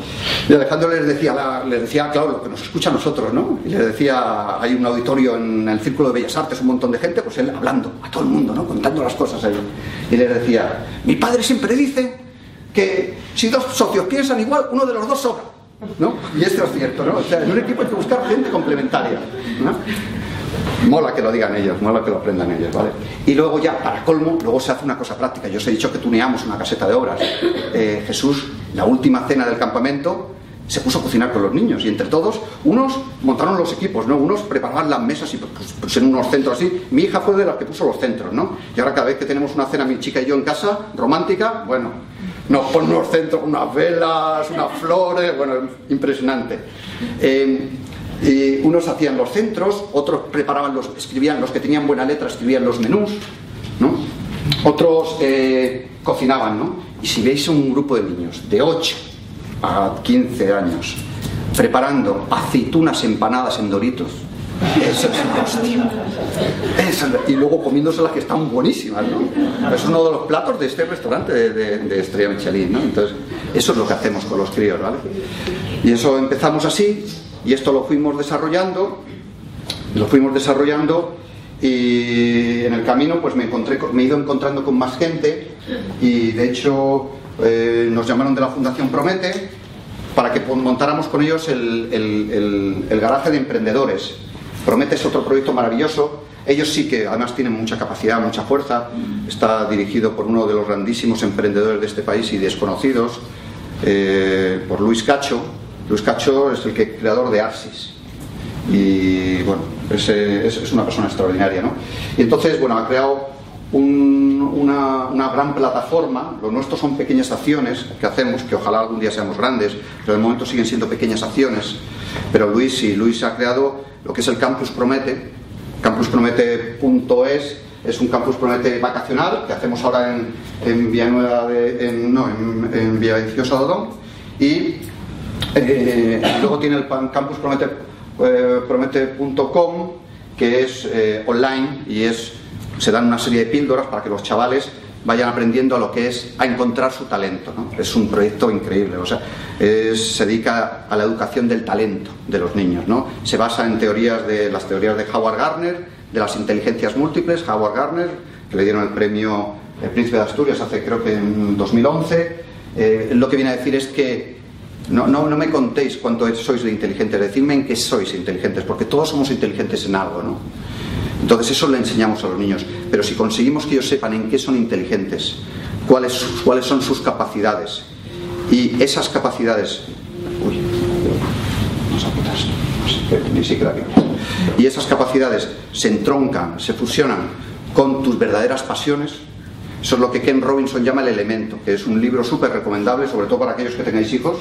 Y Alejandro les decía, les decía, claro, lo que nos escucha a nosotros, ¿no? Y les decía, hay un auditorio en el Círculo de Bellas Artes, un montón de gente, pues él hablando a todo el mundo, ¿no? Contando las cosas ahí. Y les decía, mi padre siempre dice que si dos socios piensan igual, uno de los dos sobra. ¿no? Y esto es cierto, ¿no? O sea, en un equipo hay que buscar gente complementaria. ¿no? Mola que lo digan ellos, mola que lo aprendan ellos, ¿vale? Y luego ya, para colmo, luego se hace una cosa práctica. Yo os he dicho que tuneamos una caseta de obras. Eh, Jesús, la última cena del campamento, se puso a cocinar con los niños y entre todos, unos montaron los equipos, ¿no? Unos preparaban las mesas y pues, pues, unos centros así. Mi hija fue de las que puso los centros, ¿no? Y ahora cada vez que tenemos una cena, mi chica y yo en casa, romántica, bueno, nos ponen unos centros, unas velas, unas flores, bueno, impresionante. Eh, unos hacían los centros, otros preparaban los, escribían, los que tenían buena letra escribían los menús, ¿no? Otros eh, cocinaban, ¿no? Y si veis un grupo de niños de 8 a 15 años preparando aceitunas empanadas en doritos, eso es hostia. y luego comiéndose las que están buenísimas, ¿no? Es uno de los platos de este restaurante de, Estrella Michelin, ¿no? Entonces, eso es lo que hacemos con los críos, ¿vale? Y eso empezamos así, y esto lo fuimos desarrollando, lo fuimos desarrollando, y en el camino pues me, encontré, me he ido encontrando con más gente, y de hecho eh, nos llamaron de la Fundación Promete para que montáramos con ellos el, el garaje de emprendedores Prometes otro proyecto maravilloso. Ellos sí que además tienen mucha capacidad, mucha fuerza. Está dirigido por uno de los grandísimos emprendedores de este país y desconocidos, eh, por Luis Cacho. Luis Cacho es el que, creador de Arsis. y bueno, es, una persona extraordinaria. ¿no? Y entonces, bueno, ha creado una, una, gran plataforma. Lo nuestro son pequeñas acciones que hacemos, que ojalá algún día seamos grandes, pero de momento siguen siendo pequeñas acciones. Pero Luis sí, Luis ha creado lo que es el Campus Promete. Campuspromete.es es un Campus Promete vacacional que hacemos ahora en, en Villanueva de, no, en, en Villaviciosa Y eh, luego tiene el Campus Promete, eh, promete.com que es eh, online y es se dan una serie de píldoras para que los chavales vayan aprendiendo a lo que es a encontrar su talento. Es un proyecto increíble, o sea, se dedica a la educación del talento de los niños. ¿no? Se basa en teorías de las teorías de Howard Gardner, de las inteligencias múltiples, Howard Gardner, que le dieron el premio el Príncipe de Asturias hace creo que en 2011. Eh, lo que viene a decir es que no, no, no me contéis cuánto sois de inteligentes, decidme en qué sois inteligentes, porque todos somos inteligentes en algo. ¿no? Entonces eso le enseñamos a los niños. Pero si conseguimos que ellos sepan en qué son inteligentes, cuáles, cuáles son sus capacidades, y esas capacidades... Uy, ni siquiera Y esas capacidades se entroncan, se fusionan con tus verdaderas pasiones, eso es lo que Ken Robinson llama el elemento, que es un libro súper recomendable, sobre todo para aquellos que tengáis hijos.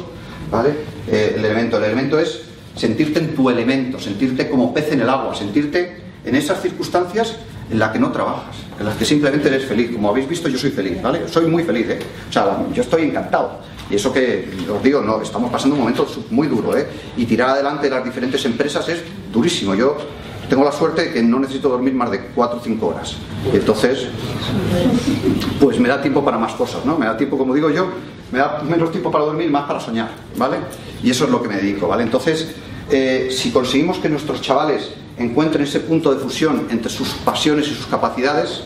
¿vale? Eh, el elemento. El elemento es sentirte en tu elemento, sentirte como pez en el agua, sentirte en esas circunstancias en las que no trabajas, en las que simplemente eres feliz. Como habéis visto, yo soy feliz, ¿vale? Soy muy feliz, ¿eh? O sea, yo estoy encantado. Y eso que os digo, no, estamos pasando un momento muy duro, ¿eh? Y tirar adelante las diferentes empresas es durísimo. Yo tengo la suerte de que no necesito dormir más de 4 o 5 horas. Entonces, pues me da tiempo para más cosas, ¿no? Me da tiempo, como digo yo, me da menos tiempo para dormir, más para soñar, ¿vale? Y eso es lo que me dedico, ¿vale? Entonces, eh, si conseguimos que nuestros chavales encuentren ese punto de fusión entre sus pasiones y sus capacidades,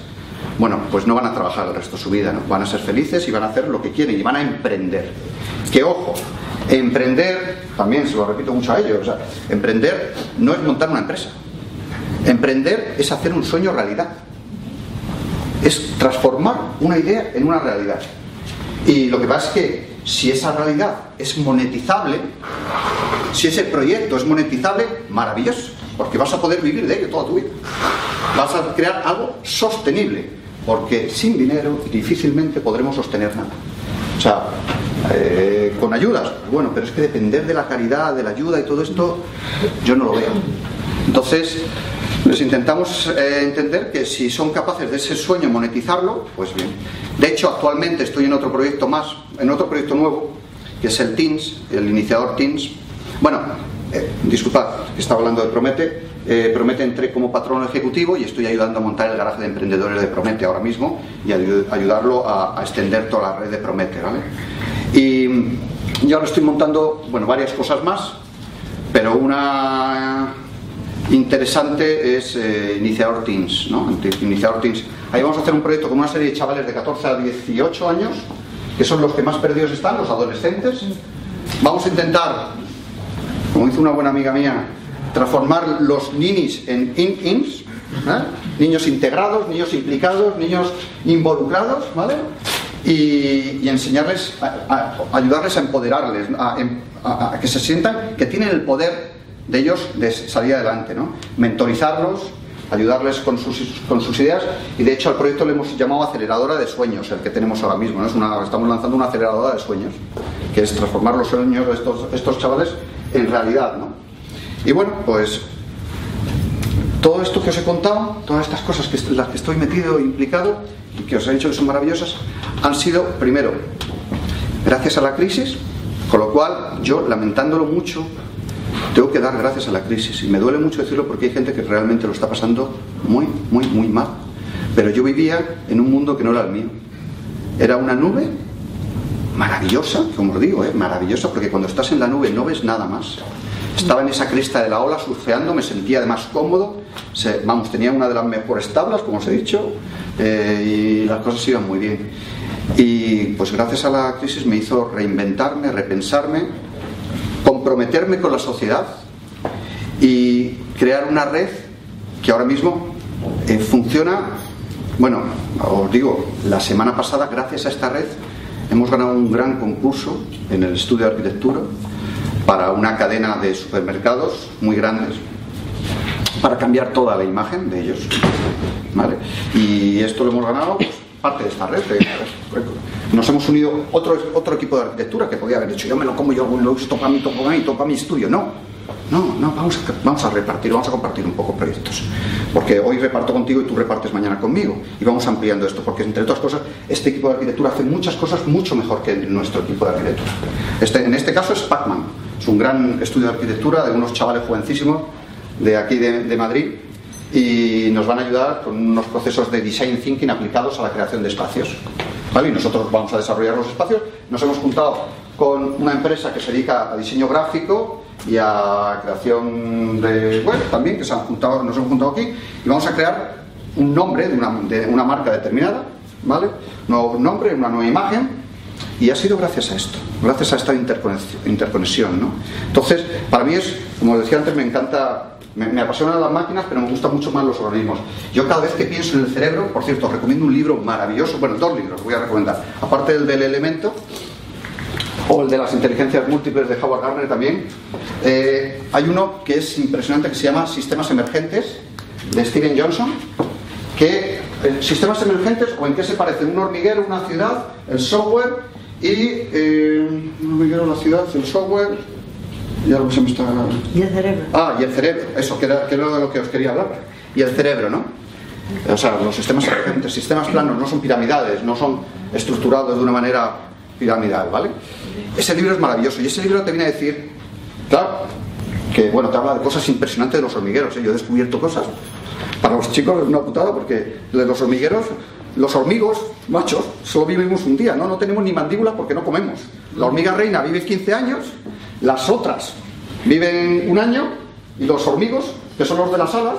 bueno, pues no van a trabajar el resto de su vida, ¿no? van a ser felices y van a hacer lo que quieren y van a emprender. Que ojo, emprender, también se lo repito mucho a ellos, emprender no es montar una empresa. Emprender es hacer un sueño realidad. Es transformar una idea en una realidad. Y lo que pasa es que si esa realidad es monetizable, si ese proyecto es monetizable, maravilloso porque vas a poder vivir de ello toda tu vida. Vas a crear algo sostenible, porque sin dinero difícilmente podremos sostener nada. O sea, eh, con ayudas, bueno, pero es que depender de la caridad, de la ayuda y todo esto, yo no lo veo. Entonces, les intentamos eh, entender que si son capaces de ese sueño monetizarlo, pues bien. De hecho, actualmente estoy en otro proyecto más, en otro proyecto nuevo, que es el Teams, el iniciador Teams. Bueno, eh, disculpad, estaba hablando de Promete. Eh, Promete entré como patrón ejecutivo y estoy ayudando a montar el garaje de emprendedores de Promete ahora mismo y ayudarlo a, extender toda la red de Promete. ¿vale? Y, y ahora estoy montando bueno, varias cosas más, pero una interesante es eh, Iniciador Teams. ¿no? Iniciador Teams. Ahí vamos a hacer un proyecto con una serie de chavales de 14 a 18 años, que son los que más perdidos están, los adolescentes. Vamos a intentar como hizo una buena amiga mía, transformar los ninis en in-ins, ¿eh? niños integrados, niños implicados, niños involucrados, ¿vale? Y, enseñarles, a, ayudarles a empoderarles, em, a, que se sientan que tienen el poder de ellos de salir adelante, ¿no? Mentorizarlos, ayudarles con sus, con sus ideas y de hecho al proyecto le hemos llamado aceleradora de sueños, el que tenemos ahora mismo, ¿no? es una, estamos lanzando una aceleradora de sueños, que es transformar los sueños de estos, estos chavales en realidad, ¿no? Y bueno, pues todo esto que os he contado, todas estas cosas que las que estoy metido, implicado y que os he dicho que son maravillosas, han sido, primero, gracias a la crisis, con lo cual yo, lamentándolo mucho, tengo que dar gracias a la crisis. Y me duele mucho decirlo porque hay gente que realmente lo está pasando muy, muy, muy mal. Pero yo vivía en un mundo que no era el mío. Era una nube maravillosa, como os digo, ¿eh? maravillosa, porque cuando estás en la nube no ves nada más. Estaba en esa cresta de la ola surfeando, me sentía además cómodo, vamos, tenía una de las mejores tablas, como os he dicho, eh, y las cosas iban muy bien. Y pues gracias a la crisis me hizo reinventarme, repensarme, comprometerme con la sociedad y crear una red que ahora mismo eh, funciona, bueno, os digo, la semana pasada, gracias a esta red, Hemos ganado un gran concurso en el estudio de arquitectura para una cadena de supermercados muy grandes para cambiar toda la imagen de ellos. ¿Vale? Y esto lo hemos ganado pues, parte de esta red. Nos hemos unido otro, otro equipo de arquitectura que podía haber dicho, yo me lo como, yo lo esto para mí, para mí, para mi estudio. No, no, no, vamos a, vamos a repartir, vamos a compartir un poco proyectos. Porque hoy reparto contigo y tú repartes mañana conmigo. Y vamos ampliando esto, porque entre otras cosas, este equipo de arquitectura hace muchas cosas mucho mejor que nuestro equipo de arquitectura. Este, en este caso es Pacman, es un gran estudio de arquitectura de unos chavales jovencísimos de aquí de, Madrid y nos van a ayudar con unos procesos de design thinking aplicados a la creación de espacios. ¿Vale? Y nosotros vamos a desarrollar los espacios. Nos hemos juntado con una empresa que se dedica a diseño gráfico y a creación de web también, que se han juntado, nos hemos juntado aquí, y vamos a crear un nombre de una, de una marca determinada, ¿vale? Un nuevo nombre, una nueva imagen, y ha sido gracias a esto, gracias a esta interconexión, ¿no? Entonces, para mí es, como decía antes, me encanta me, apasionan las máquinas, pero me gustan mucho más los organismos. Yo cada vez que pienso en el cerebro, por cierto, recomiendo un libro maravilloso, bueno, dos libros voy a recomendar, aparte del del elemento, o el de las inteligencias múltiples de Howard Gardner también. Eh, hay uno que es impresionante que se llama Sistemas Emergentes de Steven Johnson, que eh, sistemas emergentes o en qué se parece un hormiguero, una ciudad, el software y eh, un hormiguero, la ciudad, el software y algo se me está... Y el cerebro. Ah, y el cerebro, eso, que era, que era de lo que os quería hablar. Y el cerebro, ¿no? O sea, los sistemas emergentes, sistemas planos no son piramidales, no son estructurados de una manera piramidal, ¿vale? Ese libro es maravilloso y ese libro te viene a decir, claro, que bueno, te habla de cosas impresionantes de los hormigueros. ¿eh? Yo he descubierto cosas. Para los chicos es una putada porque de los hormigueros, los hormigos machos, solo vivimos un día, ¿no? No tenemos ni mandíbula porque no comemos. La hormiga reina vive 15 años, las otras viven un año y los hormigos, que son los de las alas,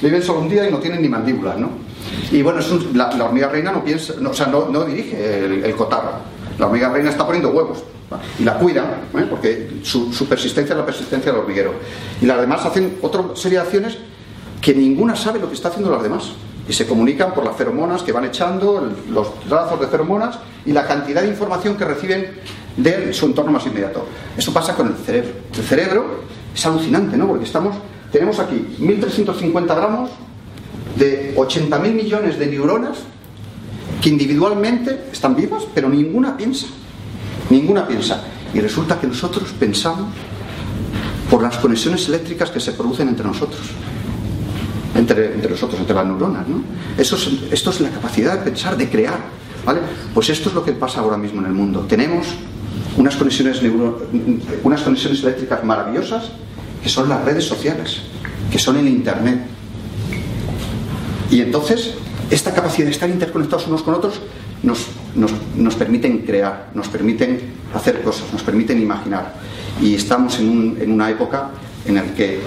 viven solo un día y no tienen ni mandíbulas, ¿no? Y bueno, la, hormiga reina no piensa, o sea, no, dirige el, el cotarro la hormiga reina está poniendo huevos y la cuidan, ¿eh? porque su, persistencia es la persistencia del hormiguero. Y las demás hacen otra serie de acciones que ninguna sabe lo que está haciendo las demás. Y se comunican por las feromonas que van echando, los trazos de feromonas y la cantidad de información que reciben de su entorno más inmediato. Eso pasa con el cerebro. El cerebro es alucinante, ¿no? Porque estamos, tenemos aquí 1.350 gramos de 80.000 millones de neuronas que individualmente están vivas, pero ninguna piensa. Ninguna piensa. Y resulta que nosotros pensamos por las conexiones eléctricas que se producen entre nosotros. Entre, entre nosotros, entre las neuronas. ¿no? Eso esto es la capacidad de pensar, de crear. ¿vale? Pues esto es lo que pasa ahora mismo en el mundo. Tenemos unas conexiones, unas conexiones eléctricas maravillosas que son las redes sociales, que son el Internet. Y entonces esta capacidad de estar interconectados unos con otros nos, nos, permiten crear, nos permiten hacer cosas, nos permiten imaginar. Y estamos en, en una época en la que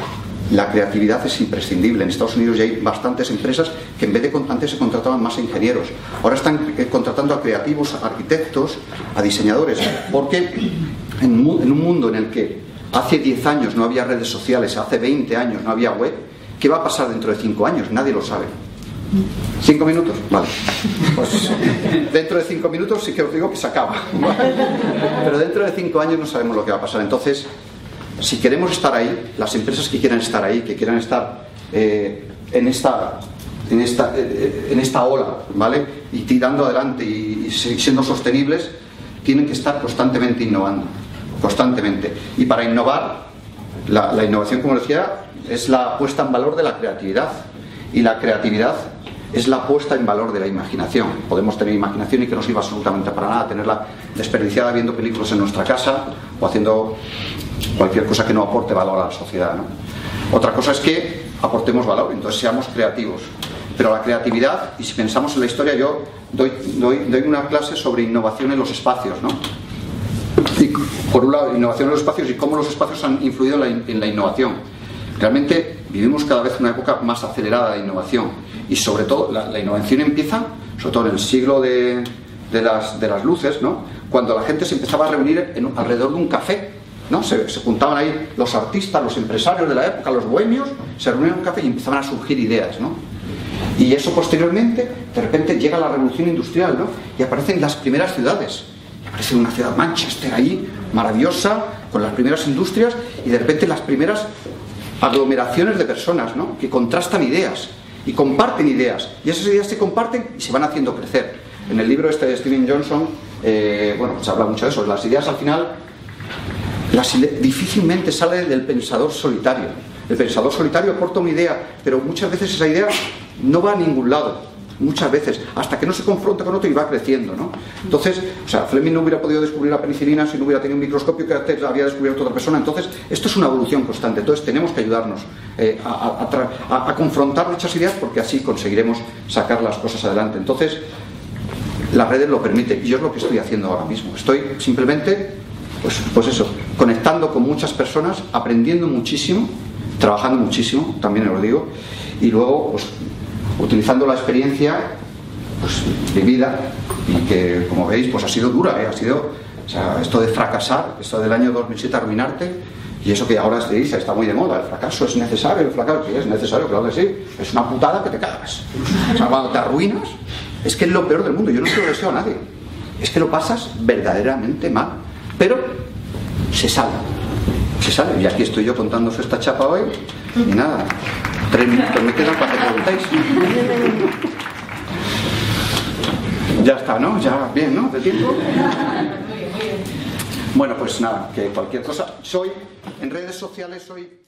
la creatividad es imprescindible. En Estados Unidos ya hay bastantes empresas que en vez de antes se contrataban más ingenieros. Ahora están eh, contratando a creativos, a arquitectos, a diseñadores. Porque en, un mundo en el que hace 10 años no había redes sociales, hace 20 años no había web, ¿qué va a pasar dentro de 5 años? Nadie lo sabe. ¿Cinco minutos? Vale. Pues dentro de cinco minutos sí que os digo que se acaba. Pero dentro de cinco años no sabemos lo que va a pasar. Entonces, si queremos estar ahí, las empresas que quieran estar ahí, que quieran estar eh, en esta en esta, eh, en esta ola, ¿vale? Y tirando adelante y, siendo sostenibles, tienen que estar constantemente innovando, constantemente. Y para innovar, la, la innovación, como decía, es la puesta en valor de la creatividad. Y la creatividad es la puesta en valor de la imaginación. Podemos tener imaginación y que no sirva absolutamente para nada, tenerla desperdiciada viendo películas en nuestra casa o haciendo cualquier cosa que no aporte valor a la sociedad. Otra cosa es que aportemos valor, entonces seamos creativos. Pero la creatividad, y si pensamos en la historia, yo doy, doy, una clase sobre innovación en los espacios. ¿no? Y por un lado, innovación en los espacios y cómo los espacios han influido en la innovación. Realmente vivimos cada vez una época más acelerada de innovación y sobre todo la, innovación empieza, sobre todo en el siglo de, las, de las luces, ¿no? cuando la gente se empezaba a reunir alrededor de un café. ¿No? Se, juntaban ahí los artistas, los empresarios de la época, los bohemios, se reunían en un café y empezaban a surgir ideas. ¿no? Y eso posteriormente, de repente llega la revolución industrial ¿no? y aparecen las primeras ciudades. aparece una ciudad Manchester ahí, maravillosa, con las primeras industrias y de repente las primeras aglomeraciones de personas ¿no? que contrastan ideas y comparten ideas. Y esas ideas se comparten y se van haciendo crecer. En el libro este de Steven Johnson, eh, bueno, se habla mucho de eso. Las ideas al final las, difícilmente salen del pensador solitario. El pensador solitario aporta una idea, pero muchas veces esa idea no va a ningún lado muchas veces, hasta que no se confronta con otro y va creciendo, ¿no? Entonces, o sea, Fleming no hubiera podido descubrir la penicilina si no hubiera tenido un microscopio que había descubierto otra persona. Entonces, esto es una evolución constante. Entonces, tenemos que ayudarnos eh, a, confrontar muchas ideas porque así conseguiremos sacar las cosas adelante. Entonces, las redes lo permiten y yo es lo que estoy haciendo ahora mismo. Estoy simplemente, pues, pues eso, conectando con muchas personas, aprendiendo muchísimo, trabajando muchísimo, también os digo, y luego, pues, utilizando la experiencia pues, vivida y que, como veis, pues ha sido dura, ¿eh? ha sido esto de fracasar, esto del año 2007 arruinarte, y eso que ahora se dice, está muy de moda, el fracaso es necesario, el fracaso sí es necesario, claro que sí, es una putada que te cagas. Cuando te arruinas, es que es lo peor del mundo, yo no se lo deseo a nadie, es que lo pasas verdaderamente mal, pero se sale, se sale, y aquí estoy yo contándoos esta chapa hoy, y nada, Tres minutos me quedan para que preguntéis. Ya está, ¿no? Ya, bien, ¿no? ¿De tiempo? Bueno, pues nada, que cualquier cosa. Soy, en redes sociales soy